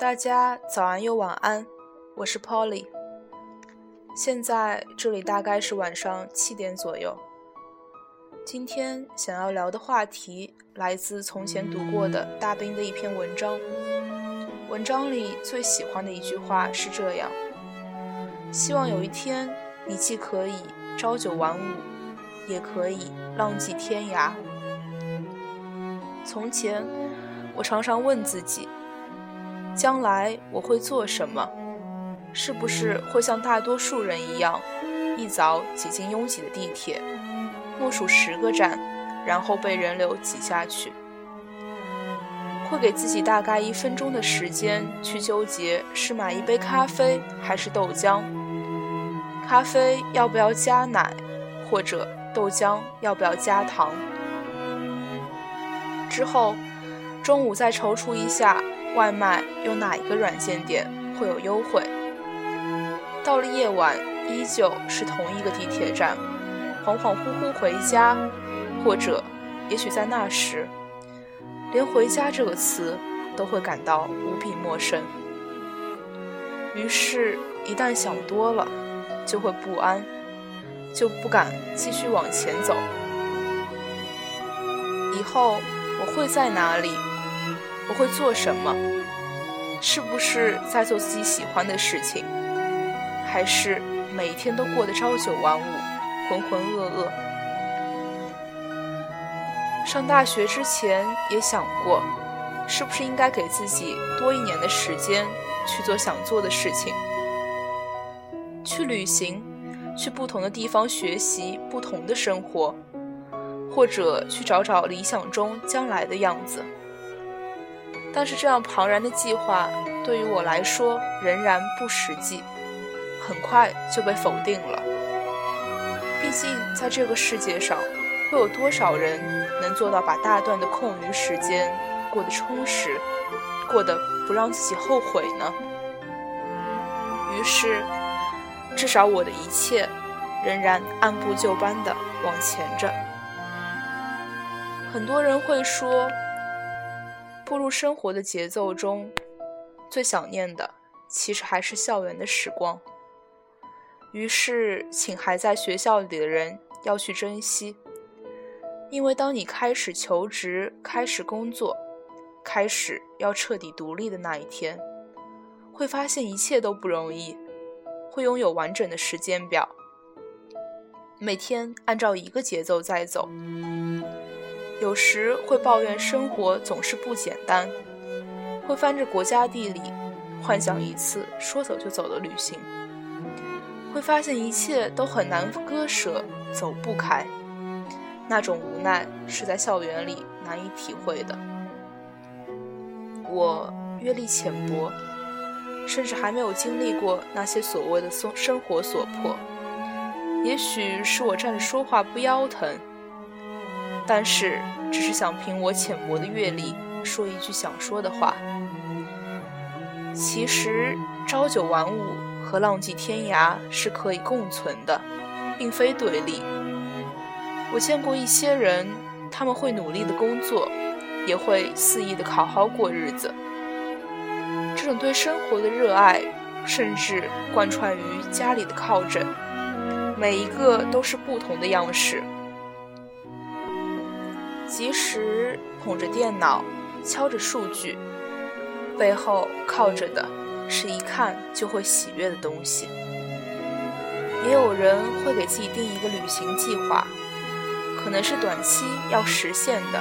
大家早安又晚安，我是 Polly。现在这里大概是晚上七点左右。今天想要聊的话题来自从前读过的大兵的一篇文章。文章里最喜欢的一句话是这样：希望有一天，你既可以朝九晚五，也可以浪迹天涯。从前，我常常问自己，将来我会做什么？是不是会像大多数人一样，一早挤进拥挤的地铁，默数十个站，然后被人流挤下去？会给自己大概一分钟的时间去纠结是买一杯咖啡还是豆浆？咖啡要不要加奶，或者豆浆要不要加糖？之后，中午再踌躇一下，外卖用哪一个软件点会有优惠？到了夜晚，依旧是同一个地铁站，恍恍惚惚回家，或者，也许在那时，连“回家”这个词都会感到无比陌生。于是，一旦想多了，就会不安，就不敢继续往前走。以后我会在哪里？我会做什么？是不是在做自己喜欢的事情？还是每天都过得朝九晚五，浑浑噩噩。上大学之前也想过，是不是应该给自己多一年的时间去做想做的事情，去旅行，去不同的地方学习不同的生活，或者去找找理想中将来的样子。但是这样庞然的计划对于我来说仍然不实际。很快就被否定了。毕竟，在这个世界上，会有多少人能做到把大段的空余时间过得充实，过得不让自己后悔呢？于是，至少我的一切仍然按部就班地往前着。很多人会说，步入生活的节奏中，最想念的其实还是校园的时光。于是，请还在学校里的人要去珍惜，因为当你开始求职、开始工作、开始要彻底独立的那一天，会发现一切都不容易，会拥有完整的时间表，每天按照一个节奏在走。有时会抱怨生活总是不简单，会翻着国家地理，幻想一次说走就走的旅行。会发现一切都很难割舍，走不开。那种无奈是在校园里难以体会的。我阅历浅薄，甚至还没有经历过那些所谓的生生活所迫。也许是我站着说话不腰疼，但是只是想凭我浅薄的阅历说一句想说的话。其实朝九晚五。和浪迹天涯是可以共存的，并非对立。我见过一些人，他们会努力的工作，也会肆意的好好过日子。这种对生活的热爱，甚至贯穿于家里的靠枕，每一个都是不同的样式。即使捧着电脑，敲着数据，背后靠着的。是一看就会喜悦的东西。也有人会给自己定一个旅行计划，可能是短期要实现的，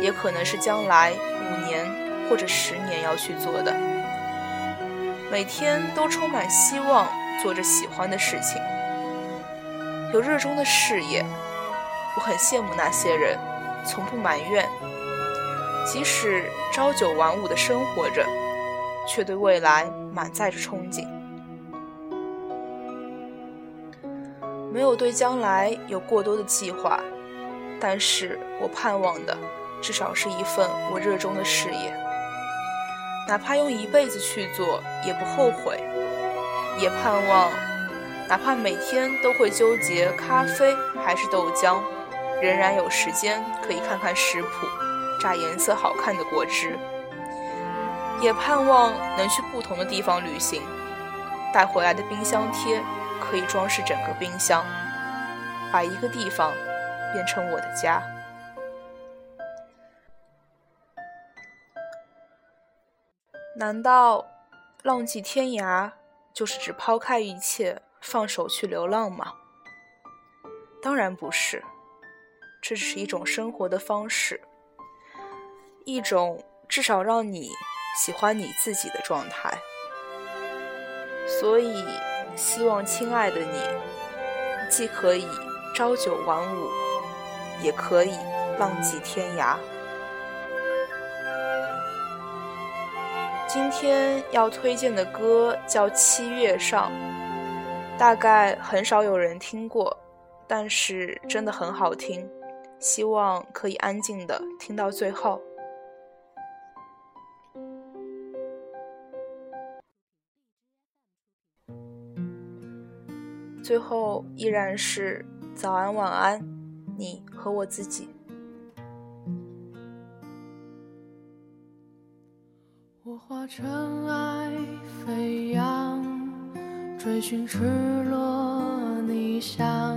也可能是将来五年或者十年要去做的。每天都充满希望，做着喜欢的事情，有热衷的事业。我很羡慕那些人，从不埋怨，即使朝九晚五的生活着。却对未来满载着憧憬，没有对将来有过多的计划，但是我盼望的至少是一份我热衷的事业，哪怕用一辈子去做也不后悔。也盼望，哪怕每天都会纠结咖啡还是豆浆，仍然有时间可以看看食谱，榨颜色好看的果汁。也盼望能去不同的地方旅行，带回来的冰箱贴可以装饰整个冰箱，把一个地方变成我的家。难道浪迹天涯就是指抛开一切，放手去流浪吗？当然不是，这只是一种生活的方式，一种至少让你喜欢你自己的状态。所以，希望亲爱的你，既可以朝九晚五，也可以浪迹天涯。今天要推荐的歌叫《七月上》，大概很少有人听过，但是真的很好听，希望可以安静的听到最后。最后依然是早安晚安，你和我自己。我化尘埃飞扬，追寻赤裸逆翔，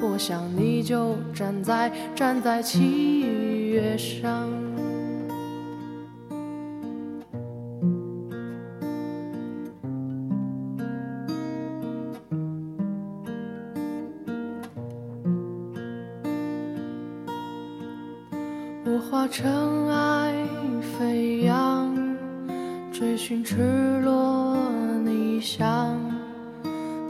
我想你就站在站在七月上。我化尘埃飞扬，追寻赤裸逆翔，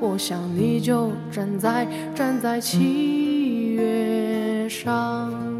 我想你就站在。站在七月上。